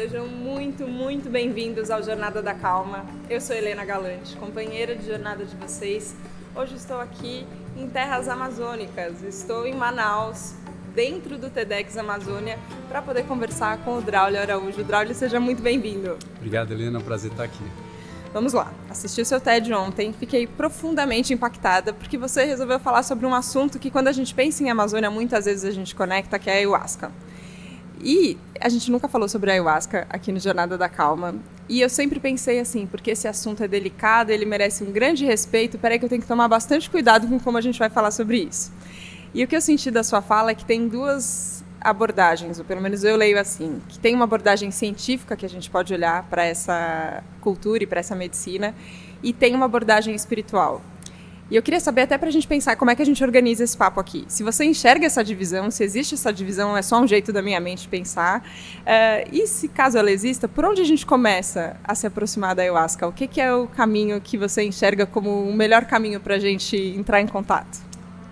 sejam muito, muito bem-vindos ao Jornada da Calma. Eu sou Helena Galante, companheira de jornada de vocês. Hoje estou aqui em terras amazônicas, estou em Manaus, dentro do TEDx Amazônia, para poder conversar com o Draulio Araújo. Draulio, seja muito bem-vindo. Obrigado, Helena, é um prazer estar aqui. Vamos lá, assisti o seu TED ontem, fiquei profundamente impactada porque você resolveu falar sobre um assunto que quando a gente pensa em Amazônia, muitas vezes a gente conecta, que é a ayahuasca. E a gente nunca falou sobre ayahuasca aqui no Jornada da Calma. E eu sempre pensei assim, porque esse assunto é delicado, ele merece um grande respeito, peraí que eu tenho que tomar bastante cuidado com como a gente vai falar sobre isso. E o que eu senti da sua fala é que tem duas abordagens, ou pelo menos eu leio assim, que tem uma abordagem científica que a gente pode olhar para essa cultura e para essa medicina, e tem uma abordagem espiritual. E eu queria saber até para a gente pensar como é que a gente organiza esse papo aqui. Se você enxerga essa divisão, se existe essa divisão, é só um jeito da minha mente pensar. Uh, e se caso ela exista, por onde a gente começa a se aproximar da ayahuasca? O que, que é o caminho que você enxerga como o melhor caminho para a gente entrar em contato?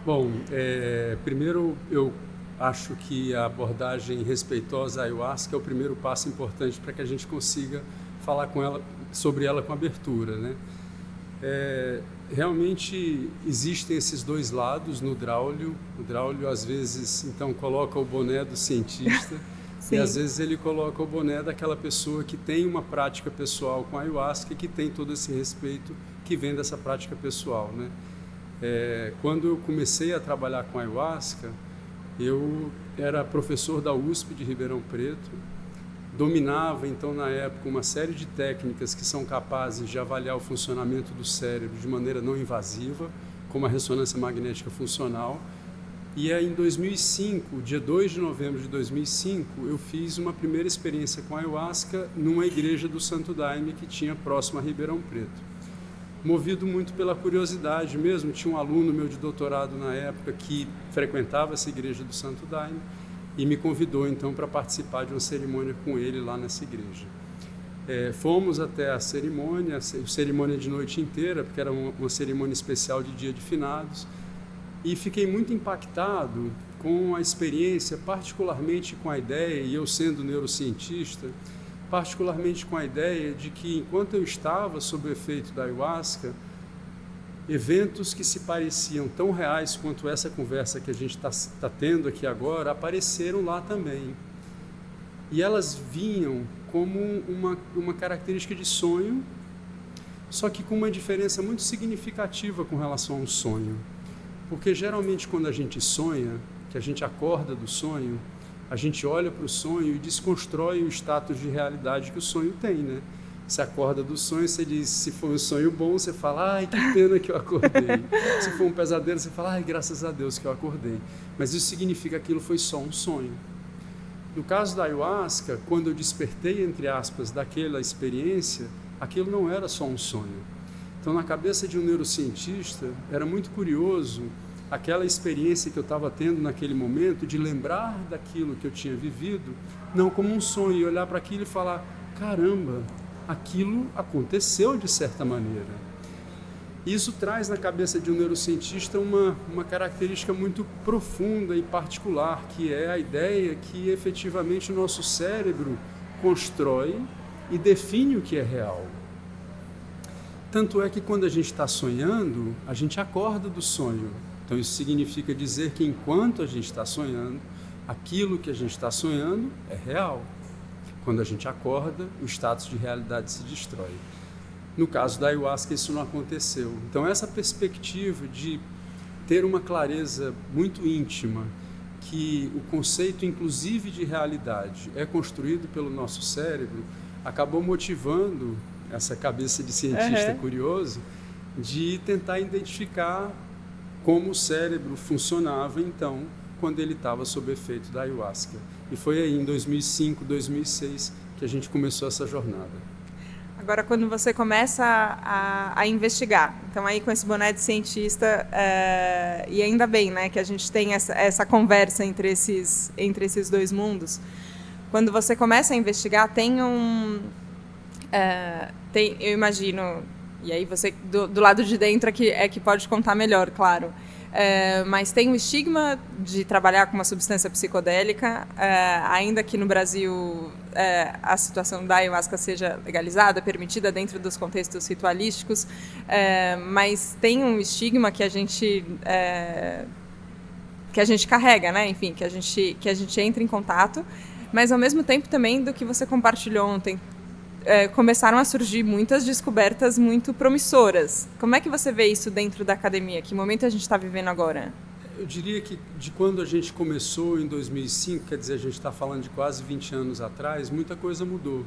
Bom, é, primeiro eu acho que a abordagem respeitosa à ayahuasca é o primeiro passo importante para que a gente consiga falar com ela sobre ela com abertura, né? É, realmente existem esses dois lados no Draulio. O Draulio às vezes então coloca o boné do cientista e às vezes ele coloca o boné daquela pessoa que tem uma prática pessoal com a ayahuasca que tem todo esse respeito que vem dessa prática pessoal, né? É, quando eu comecei a trabalhar com ayahuasca, eu era professor da USP de Ribeirão Preto dominava então na época uma série de técnicas que são capazes de avaliar o funcionamento do cérebro de maneira não invasiva, como a ressonância magnética funcional. E aí, em 2005, dia 2 de novembro de 2005, eu fiz uma primeira experiência com ayahuasca numa igreja do Santo Daime que tinha próximo a Ribeirão Preto. Movido muito pela curiosidade mesmo, tinha um aluno meu de doutorado na época que frequentava essa igreja do Santo Daime e me convidou então para participar de uma cerimônia com ele lá nessa igreja. É, fomos até a cerimônia, a cerimônia de noite inteira, porque era uma, uma cerimônia especial de dia de finados, e fiquei muito impactado com a experiência, particularmente com a ideia, e eu sendo neurocientista, particularmente com a ideia de que enquanto eu estava sob o efeito da ayahuasca, eventos que se pareciam tão reais quanto essa conversa que a gente está tá tendo aqui agora apareceram lá também. E elas vinham como uma, uma característica de sonho, só que com uma diferença muito significativa com relação ao sonho. Porque geralmente quando a gente sonha, que a gente acorda do sonho, a gente olha para o sonho e desconstrói o status de realidade que o sonho tem, né? Você acorda do sonho, você diz, se foi um sonho bom, você fala, ai, que pena que eu acordei. se for um pesadelo, você fala, ai, graças a Deus que eu acordei. Mas isso significa que aquilo foi só um sonho. No caso da ayahuasca, quando eu despertei, entre aspas, daquela experiência, aquilo não era só um sonho. Então, na cabeça de um neurocientista, era muito curioso aquela experiência que eu estava tendo naquele momento de lembrar daquilo que eu tinha vivido, não como um sonho, e olhar para aquilo e falar: caramba, aquilo aconteceu de certa maneira. Isso traz na cabeça de um neurocientista uma, uma característica muito profunda e particular, que é a ideia que efetivamente o nosso cérebro constrói e define o que é real. Tanto é que quando a gente está sonhando, a gente acorda do sonho. Então isso significa dizer que enquanto a gente está sonhando, aquilo que a gente está sonhando é real. Quando a gente acorda, o status de realidade se destrói. No caso da ayahuasca, isso não aconteceu. Então, essa perspectiva de ter uma clareza muito íntima que o conceito, inclusive de realidade, é construído pelo nosso cérebro, acabou motivando essa cabeça de cientista uhum. curioso de tentar identificar como o cérebro funcionava então quando ele estava sob efeito da ayahuasca. E foi aí em 2005, 2006 que a gente começou essa jornada. Agora, quando você começa a, a investigar, então aí com esse boné de cientista, é, e ainda bem, né, que a gente tem essa, essa conversa entre esses, entre esses dois mundos. Quando você começa a investigar, tem um, é, tem, eu imagino, e aí você do, do lado de dentro é que, é que pode contar melhor, claro É, mas tem o estigma de trabalhar com uma substância psicodélica, é, ainda que no Brasil é, a situação da ayahuasca seja legalizada, permitida dentro dos contextos ritualísticos, é, mas tem um estigma que a gente é, que a gente carrega, né? Enfim, que a gente que a gente entra em contato, mas ao mesmo tempo também do que você compartilhou ontem, é, começaram a surgir muitas descobertas muito promissoras. Como é que você vê isso dentro da academia? Que momento a gente está vivendo agora? Eu diria que de quando a gente começou em 2005, quer dizer, a gente está falando de quase 20 anos atrás, muita coisa mudou.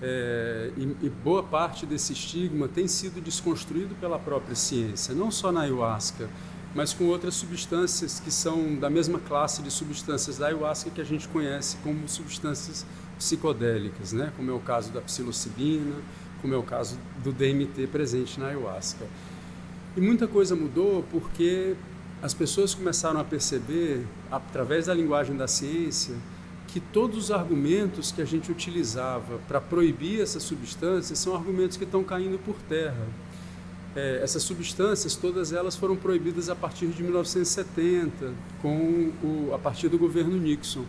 É, e, e, boa parte desse estigma tem sido desconstruído pela própria ciência, não só na ayahuasca, mas com outras substâncias que são da mesma classe de substâncias da ayahuasca que a gente conhece como substâncias psicodélicas, né? como é o caso da psilocibina, como é o caso do DMT presente na ayahuasca. E muita coisa mudou porque as pessoas começaram a perceber, através da linguagem da ciência, que todos os argumentos que a gente utilizava para proibir essas substâncias são argumentos que estão caindo por terra. É, essas substâncias, todas elas foram proibidas a partir de 1970, com o, a partir do governo Nixon.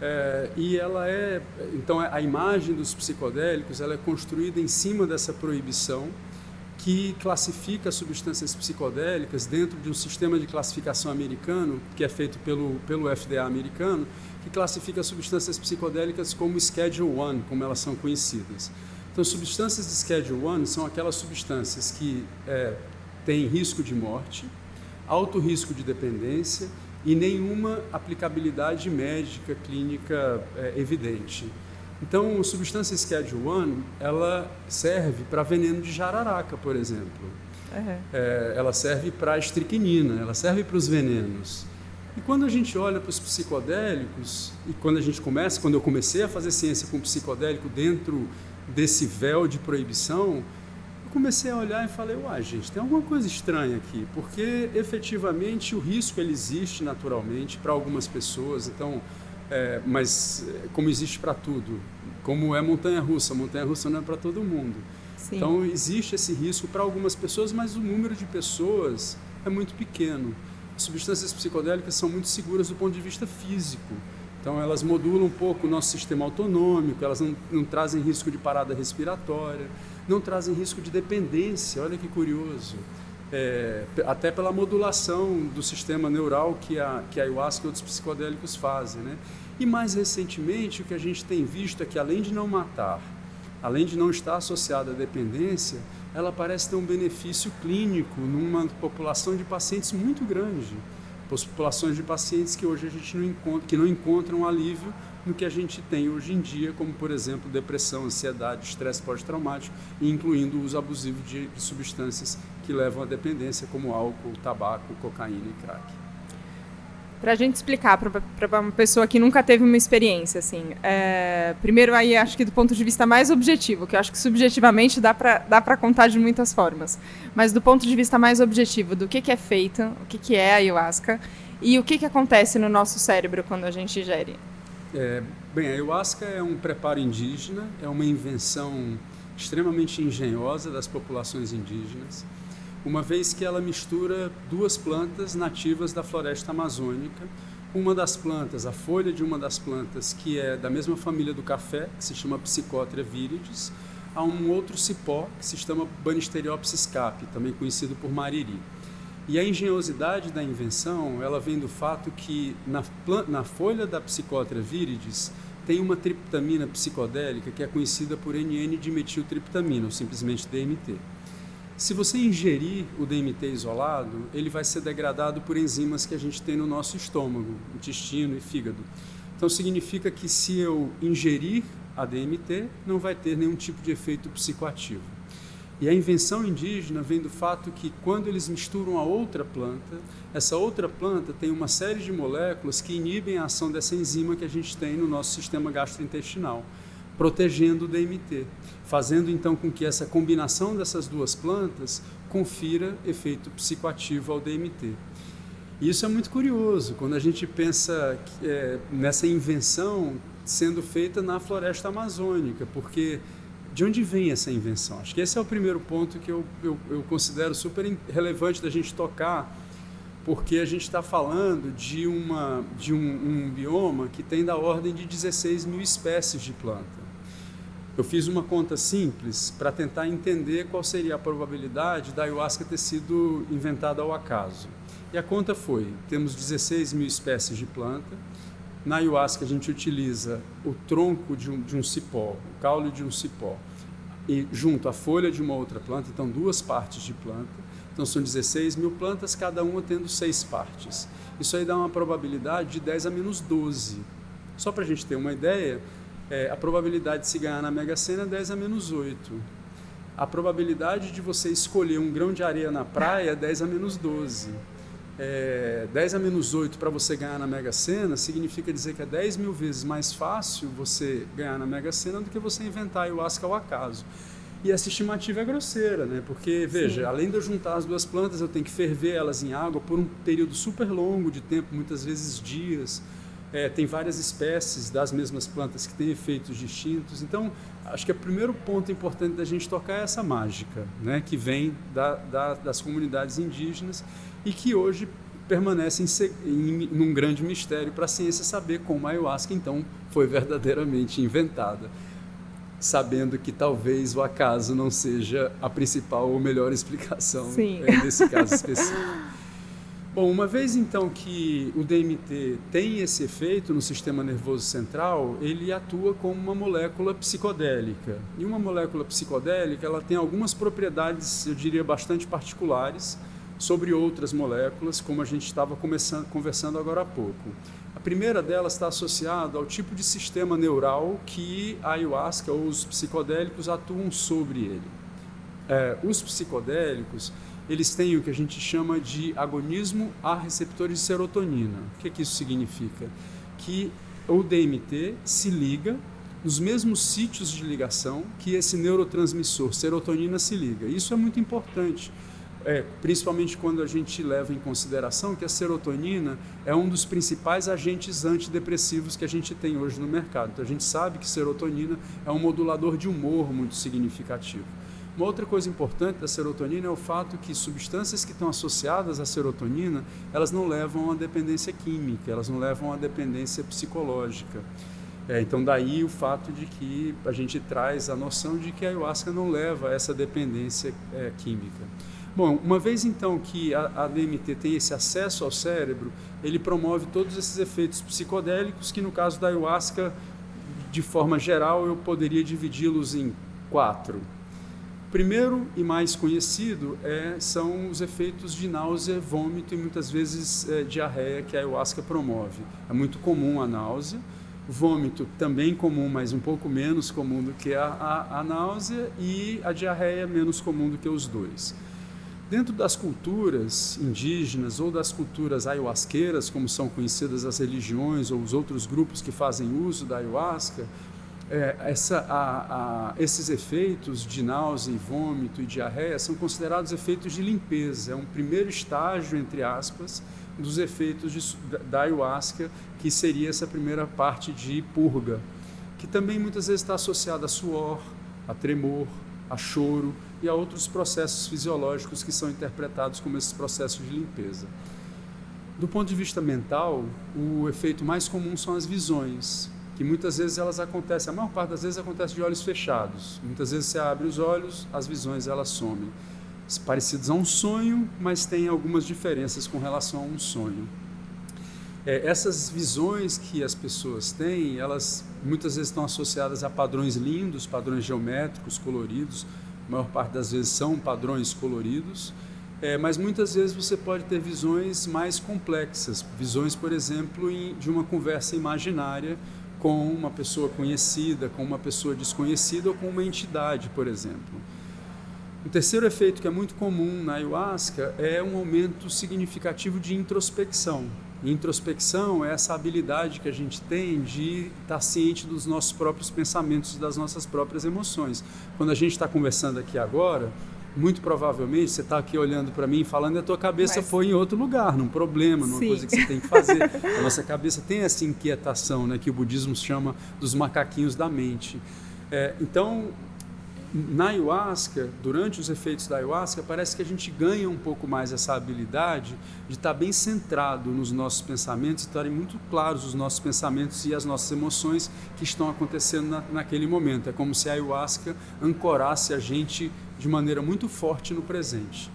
É, e ela é, então a imagem dos psicodélicos, ela é construída em cima dessa proibição que classifica as substâncias psicodélicas dentro de um sistema de classificação americano, que é feito pelo, pelo FDA americano, que classifica as substâncias psicodélicas como Schedule 1, como elas são conhecidas. Então, substâncias de Schedule 1 são aquelas substâncias que é, têm risco de morte, alto risco de dependência e nenhuma aplicabilidade médica clínica é, evidente. Então, a substância Schedule 1, ela serve para veneno de jararaca, por exemplo. Uhum. É, ela serve para estricnina, ela serve para os venenos. E quando a gente olha para os psicodélicos, e quando a gente começa, quando eu comecei a fazer ciência com psicodélico dentro desse véu de proibição, comecei a olhar e falei, uai, gente, tem alguma coisa estranha aqui, porque efetivamente o risco ele existe naturalmente para algumas pessoas, então, é, mas é, como existe para tudo, como é montanha-russa, montanha-russa não é para todo mundo. Sim. Então existe esse risco para algumas pessoas, mas o número de pessoas é muito pequeno. As substâncias psicodélicas são muito seguras do ponto de vista físico. Então, elas modulam um pouco o nosso sistema autonômico, elas não, não, trazem risco de parada respiratória, não trazem risco de dependência, olha que curioso. É, até pela modulação do sistema neural que a, que a ayahuasca e outros psicodélicos fazem. Né? E mais recentemente, o que a gente tem visto é que, além de não matar, além de não estar associada à dependência, ela parece ter um benefício clínico numa população de pacientes muito grande populações de pacientes que hoje a gente não encontra, que não encontram alívio no que a gente tem hoje em dia, como por exemplo depressão, ansiedade, estresse pós-traumático, incluindo o uso abusivo de, substâncias que levam à dependência, como álcool, tabaco, cocaína e crack. Para a gente explicar para uma pessoa que nunca teve uma experiência, assim, é, primeiro aí acho que do ponto de vista mais objetivo, que eu acho que subjetivamente dá para dá contar de muitas formas, mas do ponto de vista mais objetivo, do que, que é feito, o que, que é a ayahuasca e o que, que acontece no nosso cérebro quando a gente ingere. É, bem, a ayahuasca é um preparo indígena, é uma invenção extremamente engenhosa das populações indígenas uma vez que ela mistura duas plantas nativas da floresta amazônica. Uma das plantas, a folha de uma das plantas, que é da mesma família do café, que se chama Psychotria viridis, a um outro cipó, que se chama Banisteriopsis capi, também conhecido por mariri. E a engenhosidade da invenção, ela vem do fato que na, na folha da Psychotria viridis tem uma triptamina psicodélica que é conhecida por NN-dimetiltriptamina, ou simplesmente DMT. Se você ingerir o DMT isolado, ele vai ser degradado por enzimas que a gente tem no nosso estômago, intestino e fígado. Então significa que se eu ingerir a DMT, não vai ter nenhum tipo de efeito psicoativo. E a invenção indígena vem do fato que quando eles misturam a outra planta, essa outra planta tem uma série de moléculas que inibem a ação dessa enzima que a gente tem no nosso sistema gastrointestinal protegendo o DMT, fazendo então com que essa combinação dessas duas plantas confira efeito psicoativo ao DMT. E isso é muito curioso quando a gente pensa é, nessa invenção sendo feita na floresta amazônica, porque de onde vem essa invenção? Acho que esse é o primeiro ponto que eu, eu, eu considero super relevante da gente tocar, porque a gente está falando de, uma, de um, um bioma que tem da ordem de 16 mil espécies de planta. Eu fiz uma conta simples para tentar entender qual seria a probabilidade da ayahuasca ter sido inventada ao acaso. E a conta foi: temos 16 mil espécies de planta. Na ayahuasca, a gente utiliza o tronco de um, de um cipó, o caule de um cipó, e junto a folha de uma outra planta, então duas partes de planta. Então são 16 mil plantas, cada uma tendo seis partes. Isso aí dá uma probabilidade de 10 a menos 12. Só para a gente ter uma ideia, é, a probabilidade de se ganhar na Mega Sena é 10 a menos 8. A probabilidade de você escolher um grão de areia na praia é 10 a menos 12. É, 10 a menos 8 para você ganhar na Mega Sena significa dizer que é 10 mil vezes mais fácil você ganhar na Mega Sena do que você inventar ayahuasca ao acaso. E essa estimativa é grosseira, né? Porque, veja, Sim. além de eu juntar as duas plantas, eu tenho que ferver elas em água por um período super longo de tempo, muitas vezes dias. É, tem várias espécies das mesmas plantas que têm efeitos distintos. Então, acho que o primeiro ponto importante da gente tocar é essa mágica, né, que vem da, da, das comunidades indígenas e que hoje permanece em, em, num grande mistério para a ciência saber como a ayahuasca, então, foi verdadeiramente inventada. Sabendo que talvez o acaso não seja a principal ou melhor explicação é, nesse caso específico. Bom, uma vez então que o DMT tem esse efeito no sistema nervoso central, ele atua como uma molécula psicodélica. E uma molécula psicodélica, ela tem algumas propriedades, eu diria, bastante particulares sobre outras moléculas, como a gente estava conversando agora há pouco. A primeira delas está associada ao tipo de sistema neural que a ayahuasca ou os psicodélicos atuam sobre ele. É, os psicodélicos eles têm o que a gente chama de agonismo a receptores de serotonina. O que, que isso significa? Que o DMT se liga nos mesmos sítios de ligação que esse neurotransmissor serotonina se liga. Isso é muito importante, é, principalmente quando a gente leva em consideração que a serotonina é um dos principais agentes antidepressivos que a gente tem hoje no mercado. Então a gente sabe que serotonina é um modulador de humor muito significativo. Uma outra coisa importante da serotonina é o fato que substâncias que estão associadas à serotonina, elas não levam a dependência química, elas não levam a dependência psicológica. É, então daí o fato de que a gente traz a noção de que a ayahuasca não leva a essa dependência é, química. Bom, uma vez então que a, a DMT tem esse acesso ao cérebro, ele promove todos esses efeitos psicodélicos que no caso da ayahuasca, de forma geral, eu poderia dividi-los em quatro. Primeiro e mais conhecido é, são os efeitos de náusea, vômito e muitas vezes é, diarreia que a ayahuasca promove. É muito comum a náusea, vômito também comum, mas um pouco menos comum do que a, a, a náusea e a diarreia menos comum do que os dois. Dentro das culturas indígenas ou das culturas ayahuasqueiras, como são conhecidas as religiões ou os outros grupos que fazem uso da ayahuasca, é, essa, a, a, esses efeitos de náusea, vômito e diarreia são considerados efeitos de limpeza. É um primeiro estágio, entre aspas, dos efeitos de, da ayahuasca, que seria essa primeira parte de purga, que também muitas vezes está associada a suor, a tremor, a choro e a outros processos fisiológicos que são interpretados como esses processos de limpeza. Do ponto de vista mental, o efeito mais comum são as visões, que muitas vezes elas acontecem, a maior parte das vezes acontece de olhos fechados. Muitas vezes você abre os olhos, as visões elas somem. Parecidos a um sonho, mas tem algumas diferenças com relação a um sonho. É, essas visões que as pessoas têm, elas muitas vezes estão associadas a padrões lindos, padrões geométricos, coloridos. A maior parte das vezes são padrões coloridos. É, mas muitas vezes você pode ter visões mais complexas, visões, por exemplo, em, de uma conversa imaginária com uma pessoa conhecida, com uma pessoa desconhecida ou com uma entidade, por exemplo. O terceiro efeito que é muito comum na ayahuasca é um aumento significativo de introspecção. introspecção é essa habilidade que a gente tem de estar ciente dos nossos próprios pensamentos e das nossas próprias emoções. Quando a gente está conversando aqui agora, muito provavelmente você está aqui olhando para mim falando e a tua cabeça Mas... foi em outro lugar, num problema, numa Sim. coisa que você tem que fazer. a nossa cabeça tem essa inquietação, né, que o budismo chama dos macaquinhos da mente. É, então, na ayahuasca, durante os efeitos da ayahuasca, parece que a gente ganha um pouco mais essa habilidade de estar bem centrado nos nossos pensamentos, estarem muito claros os nossos pensamentos e as nossas emoções que estão acontecendo na, naquele momento. É como se a ayahuasca ancorasse a gente de maneira muito forte no presente.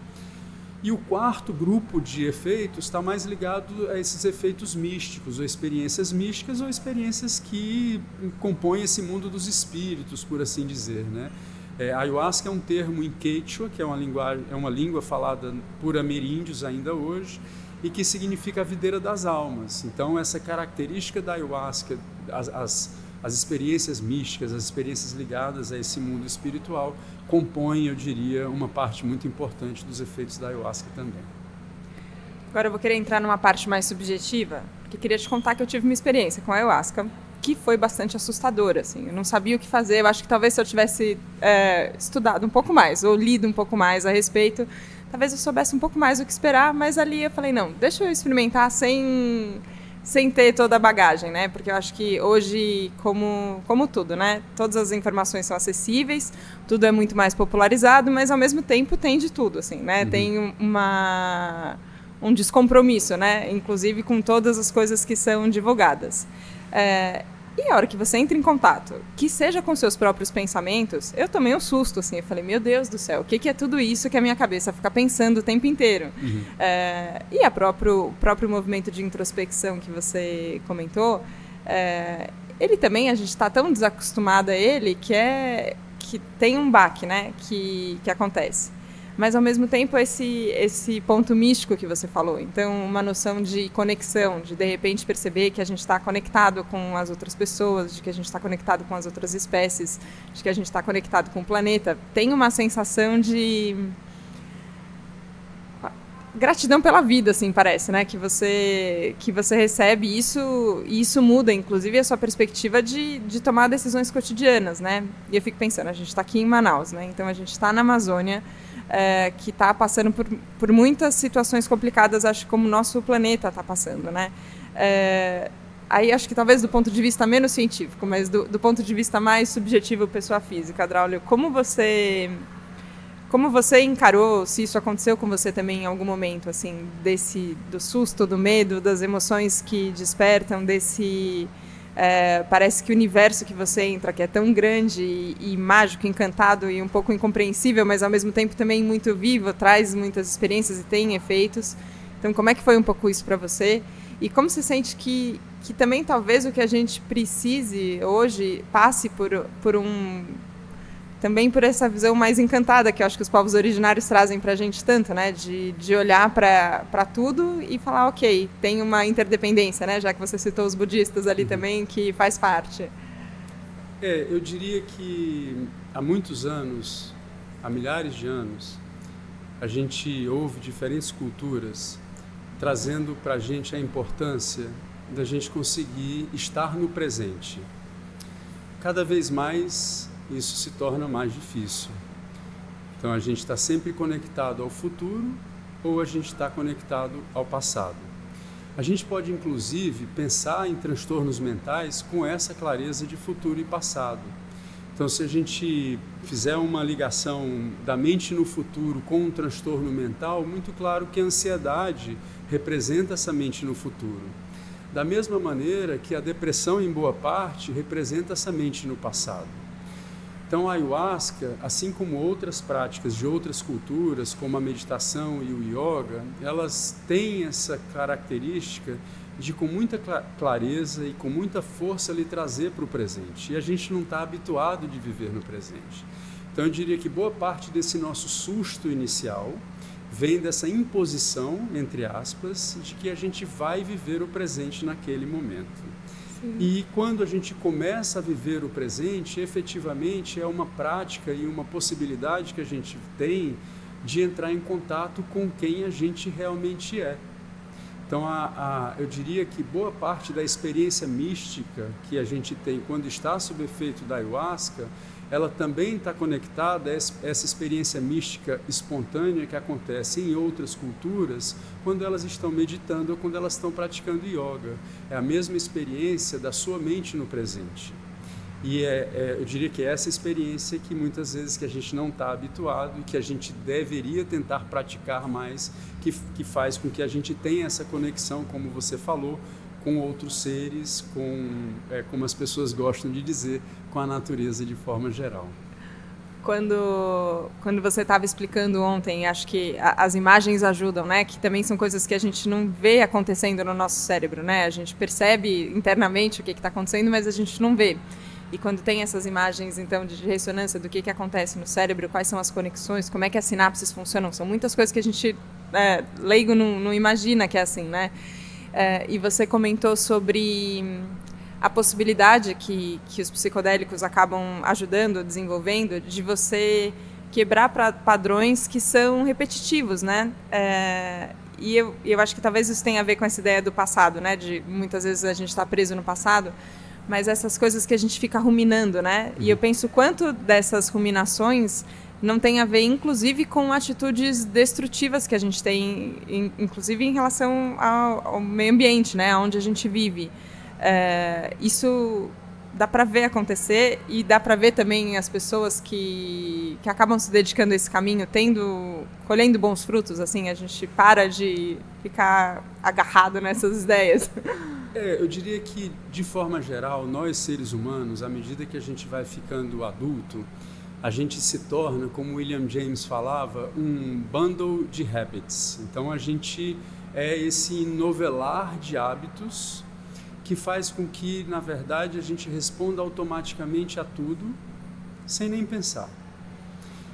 E o quarto grupo de efeitos está mais ligado a esses efeitos místicos, ou experiências místicas, ou experiências que compõem esse mundo dos espíritos, por assim dizer. Né? É, ayahuasca é um termo em quechua, que é uma, linguagem, é uma língua falada por ameríndios ainda hoje, e que significa a videira das almas. Então, essa característica da ayahuasca, as, as, as experiências místicas, as experiências ligadas a esse mundo espiritual, compõem, eu diria, uma parte muito importante dos efeitos da ayahuasca também. Agora eu vou querer entrar numa parte mais subjetiva, porque queria te contar que eu tive uma experiência com a ayahuasca que foi bastante assustadora, assim. Eu não sabia o que fazer. Eu acho que talvez se eu tivesse é, estudado um pouco mais ou lido um pouco mais a respeito, talvez eu soubesse um pouco mais o que esperar. Mas ali eu falei não, deixa eu experimentar sem sem ter toda a bagagem, né? Porque eu acho que hoje, como, como tudo, né? Todas as informações são acessíveis, tudo é muito mais popularizado, mas ao mesmo tempo tem de tudo, assim, né? Uhum. Tem uma um descompromisso, né? Inclusive com todas as coisas que são divulgadas. É, e a hora que você entra em contato, que seja com seus próprios pensamentos, eu tomei um susto, assim. Eu falei, meu Deus do céu, o que, que é tudo isso que a minha cabeça fica pensando o tempo inteiro? Uhum. É, e o próprio, próprio movimento de introspecção que você comentou, é, ele também, a gente está tão desacostumado a ele que é que tem um baque, né, que, que acontece mas ao mesmo tempo esse esse ponto místico que você falou. Então, uma noção de conexão, de de repente perceber que a gente está conectado com as outras pessoas, de que a gente está conectado com as outras espécies, de que a gente está conectado com o planeta. Tem uma sensação de gratidão pela vida, assim, parece, né? Que você que você recebe isso e isso muda, inclusive, a sua perspectiva de, de tomar decisões cotidianas, né? E eu fico pensando, a gente está aqui em Manaus, né? Então a gente está na Amazônia é, que está passando por, por muitas situações complicadas, acho como o nosso planeta está passando, né? É, aí acho que talvez do ponto de vista menos científico, mas do, do ponto de vista mais subjetivo, pessoa física, Draulio, como você como você encarou, se isso aconteceu com você também em algum momento, assim, desse do susto, do medo, das emoções que despertam, desse é, parece que o universo que você entra, que é tão grande e, e, mágico, encantado e um pouco incompreensível, mas ao mesmo tempo também muito vivo, traz muitas experiências e tem efeitos. Então, como é que foi um pouco isso para você? E como você sente que, que também talvez o que a gente precise hoje passe por, por um também por essa visão mais encantada que eu acho que os povos originários trazem para a gente tanto, né? De, de olhar para tudo e falar, ok, tem uma interdependência, né? Já que você citou os budistas ali uhum. também, que faz parte. É, eu diria que há muitos anos, há milhares de anos, a gente ouve diferentes culturas trazendo para a gente a importância da gente conseguir estar no presente. Cada vez mais isso se torna mais difícil. Então a gente está sempre conectado ao futuro ou a gente está conectado ao passado. A gente pode inclusive pensar em transtornos mentais com essa clareza de futuro e passado. Então, se a gente fizer uma ligação da mente no futuro com um transtorno mental, muito claro que a ansiedade representa essa mente no futuro. Da mesma maneira que a depressão, em boa parte, representa essa mente no passado. Então, a ayahuasca, assim como outras práticas de outras culturas, como a meditação e o yoga, elas têm essa característica de, com muita clareza e com muita força, lhe trazer para o presente. E a gente não está habituado de viver no presente. Então, eu diria que boa parte desse nosso susto inicial vem dessa imposição, entre aspas, de que a gente vai viver o presente naquele momento. E quando a gente começa a viver o presente, efetivamente é uma prática e uma possibilidade que a gente tem de entrar em contato com quem a gente realmente é. Então, a, a, eu diria que boa parte da experiência mística que a gente tem quando está sob efeito da ayahuasca ela também está conectada a essa experiência mística espontânea que acontece em outras culturas quando elas estão meditando ou quando elas estão praticando yoga. É a mesma experiência da sua mente no presente. E é, é, eu diria que é essa experiência que muitas vezes que a gente não está habituado e que a gente deveria tentar praticar mais, que, que faz com que a gente tenha essa conexão, como você falou, com outros seres, com, é, como as pessoas gostam de dizer, com a natureza de forma geral. Quando, quando você estava explicando ontem, acho que a, as imagens ajudam, né? Que também são coisas que a gente não vê acontecendo no nosso cérebro, né? A gente percebe internamente o que está acontecendo, mas a gente não vê. E quando tem essas imagens, então, de ressonância do que, que acontece no cérebro, quais são as conexões, como é que as sinapses funcionam, são muitas coisas que a gente, é, leigo, não, não, imagina que é assim, né? É, e você comentou sobre a possibilidade que, que os psicodélicos acabam ajudando, desenvolvendo, de você quebrar pra, padrões que são repetitivos, né? É, e eu, eu acho que talvez isso tenha a ver com essa ideia do passado, né? De muitas vezes a gente está preso no passado mas essas coisas que a gente fica ruminando, né? E eu penso quanto dessas ruminações não tem a ver, inclusive, com atitudes destrutivas que a gente tem, inclusive em relação ao, meio ambiente, né? Onde a gente vive. É, isso dá para ver acontecer e dá para ver também as pessoas que, que acabam se dedicando a esse caminho, tendo, colhendo bons frutos. Assim, a gente para de ficar agarrado nessas ideias. É, eu diria que, de forma geral, nós seres humanos, à medida que a gente vai ficando adulto, a gente se torna, como William James falava, um bundle de habits. Então a gente é esse novelar de hábitos que faz com que, na verdade, a gente responda automaticamente a tudo sem nem pensar.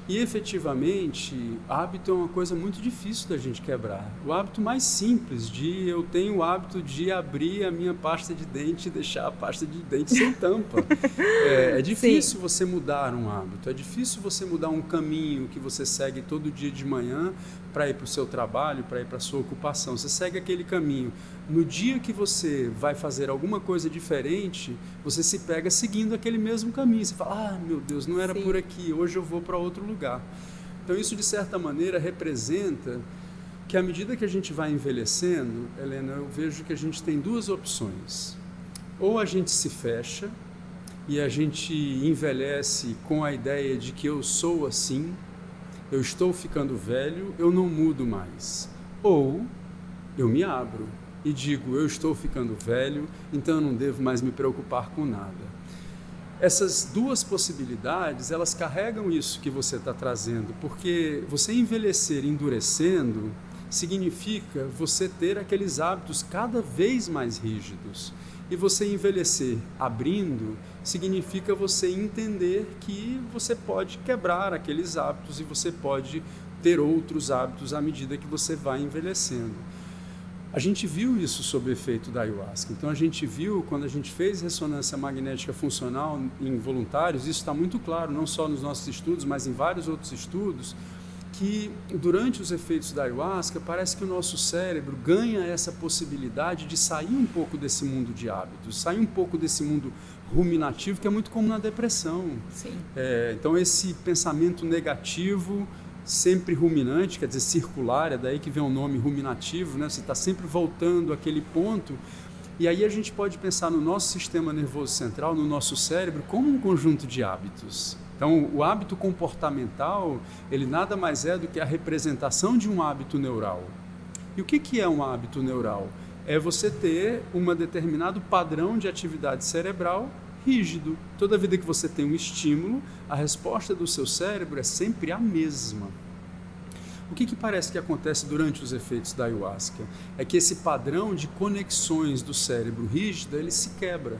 E efetivamente, hábito é uma coisa muito difícil da gente quebrar. O hábito mais simples de eu tenho o hábito de abrir a minha pasta de dente e deixar a pasta de dente sem tampa. é, é, difícil Sim. você mudar um hábito, é difícil você mudar um caminho que você segue todo dia de manhã para ir para o seu trabalho, para ir para a sua ocupação. Você segue aquele caminho. No dia que você vai fazer alguma coisa diferente, você se pega seguindo aquele mesmo caminho. Você fala: ah, meu Deus, não era Sim. por aqui, hoje eu vou para outro lugar. Então, isso de certa maneira representa que à medida que a gente vai envelhecendo, Helena, eu vejo que a gente tem duas opções. Ou a gente se fecha e a gente envelhece com a ideia de que eu sou assim, eu estou ficando velho, eu não mudo mais. Ou eu me abro e digo, eu estou ficando velho, então eu não devo mais me preocupar com nada. Essas duas possibilidades, elas carregam isso que você está trazendo, porque você envelhecer endurecendo significa você ter aqueles hábitos cada vez mais rígidos. E você envelhecer abrindo significa você entender que você pode quebrar aqueles hábitos e você pode ter outros hábitos à medida que você vai envelhecendo. A gente viu isso sob o efeito da ayahuasca. Então a gente viu quando a gente fez ressonância magnética funcional em voluntários, isso está muito claro, não só nos nossos estudos, mas em vários outros estudos, que durante os efeitos da ayahuasca parece que o nosso cérebro ganha essa possibilidade de sair um pouco desse mundo de hábitos, sair um pouco desse mundo ruminativo que é muito comum na depressão. É, então esse pensamento negativo sempre ruminante, quer dizer circular, é daí que vem o nome ruminativo, né? Você está sempre voltando àquele ponto. E aí a gente pode pensar no nosso sistema nervoso central, no nosso cérebro, como um conjunto de hábitos. Então, o hábito comportamental, ele nada mais é do que a representação de um hábito neural. E o que, que é um hábito neural? É você ter um determinado padrão de atividade cerebral rígido. Toda vida que você tem um estímulo, a resposta do seu cérebro é sempre a mesma. O que, que parece que acontece durante os efeitos da ayahuasca? É que esse padrão de conexões do cérebro rígido ele se quebra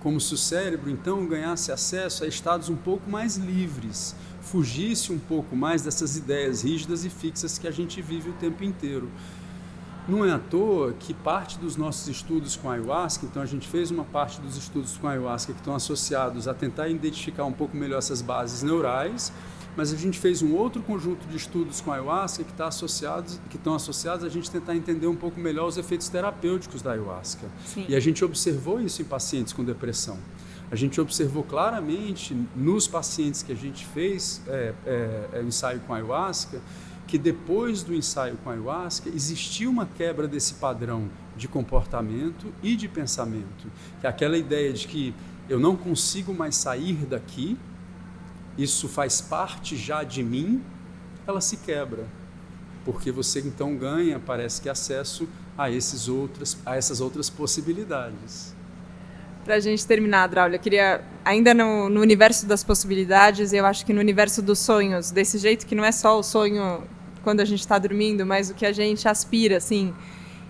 como se o cérebro então ganhasse acesso a estados um pouco mais livres, fugisse um pouco mais dessas ideias rígidas e fixas que a gente vive o tempo inteiro. Não é à toa que parte dos nossos estudos com ayahuasca, então a gente fez uma parte dos estudos com ayahuasca que estão associados a tentar identificar um pouco melhor essas bases neurais, mas a gente fez um outro conjunto de estudos com a ayahuasca que, tá associados, que estão associados a gente tentar entender um pouco melhor os efeitos terapêuticos da ayahuasca. Sim. E a gente observou isso em pacientes com depressão. A gente observou claramente nos pacientes que a gente fez é, é, é, ensaio com ayahuasca que depois do ensaio com ayahuasca existia uma quebra desse padrão de comportamento e de pensamento. Que é aquela ideia de que eu não consigo mais sair daqui, isso faz parte já de mim, ela se quebra. Porque você então ganha, parece que, acesso a, esses outras, a essas outras possibilidades. Para a gente terminar, Draulio, eu queria, ainda no, no universo das possibilidades, eu acho que no universo dos sonhos, desse jeito que não é só o sonho quando a gente está dormindo, mas o que a gente aspira, assim,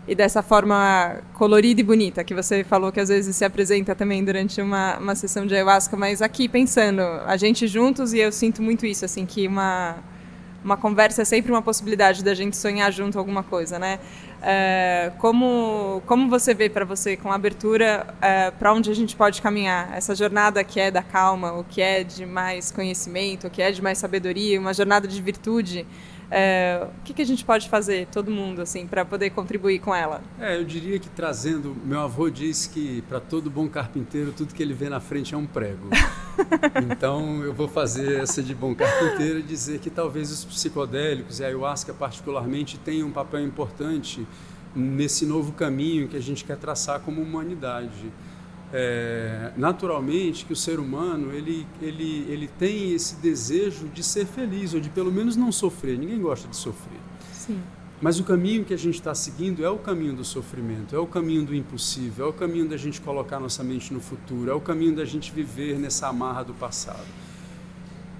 e dessa forma colorida e bonita que você falou que às vezes se apresenta também durante uma, uma sessão de ayahuasca, mas aqui pensando, a gente juntos e eu sinto muito isso, assim, que uma, uma conversa é sempre uma possibilidade da gente sonhar junto alguma coisa, né? É, como, como você vê para você com abertura é, para onde a gente pode caminhar? Essa jornada que é da calma, o que é de mais conhecimento, o que é de mais sabedoria, uma jornada de virtude. É, o que, que, a gente pode fazer, todo mundo, assim, para poder contribuir com ela? É, eu diria que trazendo, meu avô diz que para todo bom carpinteiro tudo que ele vê na frente é um prego. então eu vou fazer essa de bom carpinteiro e dizer que talvez os psicodélicos e a ayahuasca particularmente tenham um papel importante nesse novo caminho que a gente quer traçar como humanidade é, naturalmente que o ser humano ele, ele, ele tem esse desejo de ser feliz ou de pelo menos não sofrer. Ninguém gosta de sofrer. Sim. Mas o caminho que a gente está seguindo é o caminho do sofrimento, é o caminho do impossível, é o caminho da gente colocar nossa mente no futuro, é o caminho da gente viver nessa amarra do passado.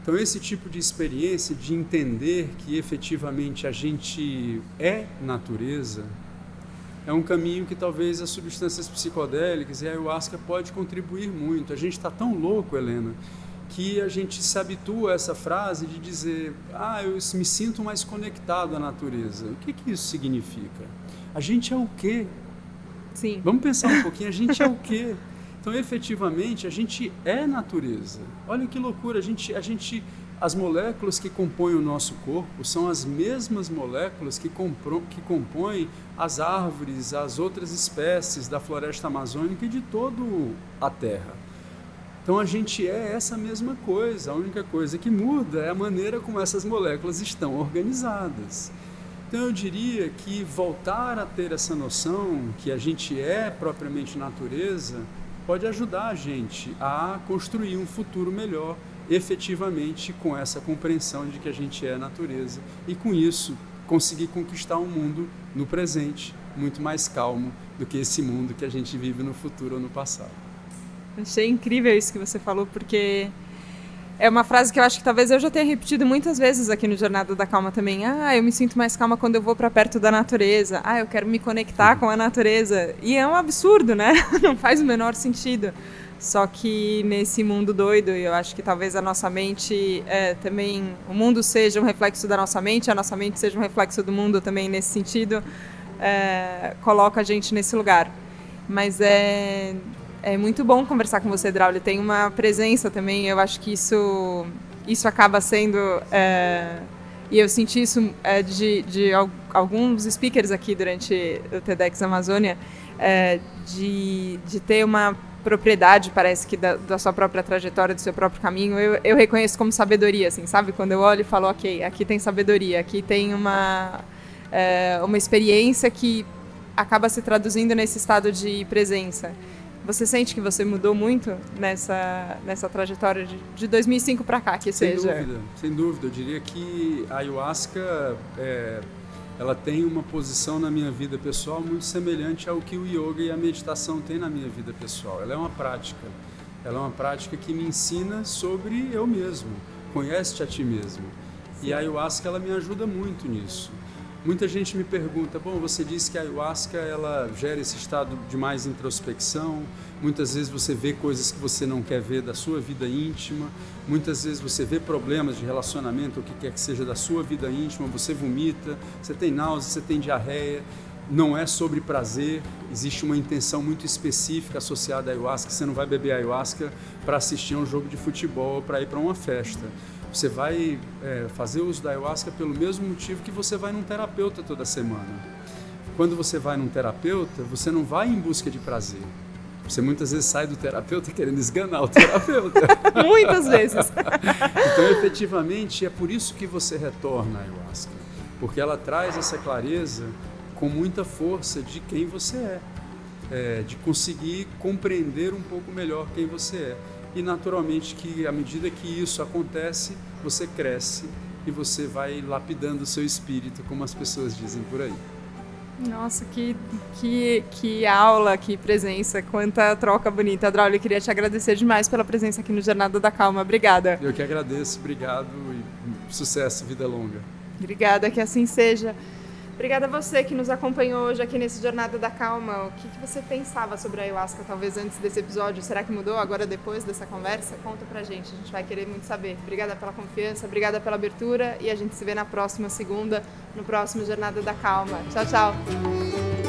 Então, esse tipo de experiência de entender que efetivamente a gente é natureza, é um caminho que talvez as substâncias psicodélicas e a ayahuasca pode contribuir muito. A gente está tão louco, Helena, que a gente se habitua a essa frase de dizer: "Ah, eu me sinto mais conectado à natureza". O que que isso significa? A gente é o quê? Sim. Vamos pensar um pouquinho, a gente é o quê? Então, efetivamente, a gente é natureza. Olha que loucura, a gente a gente as moléculas que compõem o nosso corpo são as mesmas moléculas que, que compõem as árvores, as outras espécies da floresta amazônica e de todo a Terra. Então a gente é essa mesma coisa, a única coisa que muda é a maneira como essas moléculas estão organizadas. Então eu diria que voltar a ter essa noção que a gente é propriamente natureza pode ajudar a gente a construir um futuro melhor efetivamente com essa compreensão de que a gente é natureza e com isso conseguir conquistar um mundo no presente muito mais calmo do que esse mundo que a gente vive no futuro ou no passado. Achei incrível isso que você falou porque é uma frase que eu acho que talvez eu já tenha repetido muitas vezes aqui no Jornada da Calma também. Ah, eu me sinto mais calma quando eu vou para perto da natureza. Ah, eu quero me conectar com a natureza. E é um absurdo, né? Não faz o menor sentido. Só que nesse mundo doido, eu acho que talvez a nossa mente é, também, o mundo seja um reflexo da nossa mente, a nossa mente seja um reflexo do mundo também nesse sentido, é, coloca a gente nesse lugar. Mas é, é muito bom conversar com você, Draulio. Tem uma presença também, eu acho que isso, isso acaba sendo. É, e eu senti isso é, de, de alguns speakers aqui durante o TEDx Amazônia, é, de, de ter uma propriedade, parece que da, da, sua própria trajetória, do seu próprio caminho, eu, eu reconheço como sabedoria, assim, sabe? Quando eu olho e falo, ok, aqui tem sabedoria, aqui tem uma, é, uma experiência que acaba se traduzindo nesse estado de presença. Você sente que você mudou muito nessa, nessa trajetória de, de 2005 para cá, que sem seja? Sem dúvida, sem dúvida. Eu diria que a ayahuasca é, ela tem uma posição na minha vida pessoal muito semelhante ao que o yoga e a meditação têm na minha vida pessoal. Ela é uma prática. Ela é uma prática que me ensina sobre eu mesmo. Conhece-te a ti mesmo. E a ayahuasca ela me ajuda muito nisso. Muita gente me pergunta, bom, você disse que a ayahuasca ela gera esse estado de mais introspecção. Muitas vezes você vê coisas que você não quer ver da sua vida íntima. Muitas vezes você vê problemas de relacionamento, o que quer que seja da sua vida íntima, você vomita, você tem náusea, você tem diarreia. Não é sobre prazer, existe uma intenção muito específica associada à ayahuasca. Você não vai beber ayahuasca para assistir a um jogo de futebol para ir para uma festa você vai é, fazer uso da ayahuasca pelo mesmo motivo que você vai num terapeuta toda semana. Quando você vai num terapeuta, você não vai em busca de prazer. Você muitas vezes sai do terapeuta querendo esganar o terapeuta. muitas vezes. então, efetivamente, é por isso que você retorna à ayahuasca. Porque ela traz essa clareza com muita força de quem você é. é, de conseguir compreender um pouco melhor quem você é. E naturalmente que à medida que isso acontece, você cresce e você vai lapidando o seu espírito, como as pessoas dizem por aí. Nossa, que, que, que aula, que presença, quanta troca bonita. Draulio, queria te agradecer demais pela presença aqui no Jornada da Calma. Obrigada. Eu que agradeço, obrigado e sucesso, vida longa. Obrigada, que assim seja. Obrigada a você que nos acompanhou hoje aqui nesse Jornada da Calma. O que, que, você pensava sobre a ayahuasca, talvez antes desse episódio? Será que mudou agora depois dessa conversa? Conta pra gente, a gente vai querer muito saber. Obrigada pela confiança, obrigada pela abertura e a gente se vê na próxima segunda, no próximo Jornada da Calma. Tchau, tchau!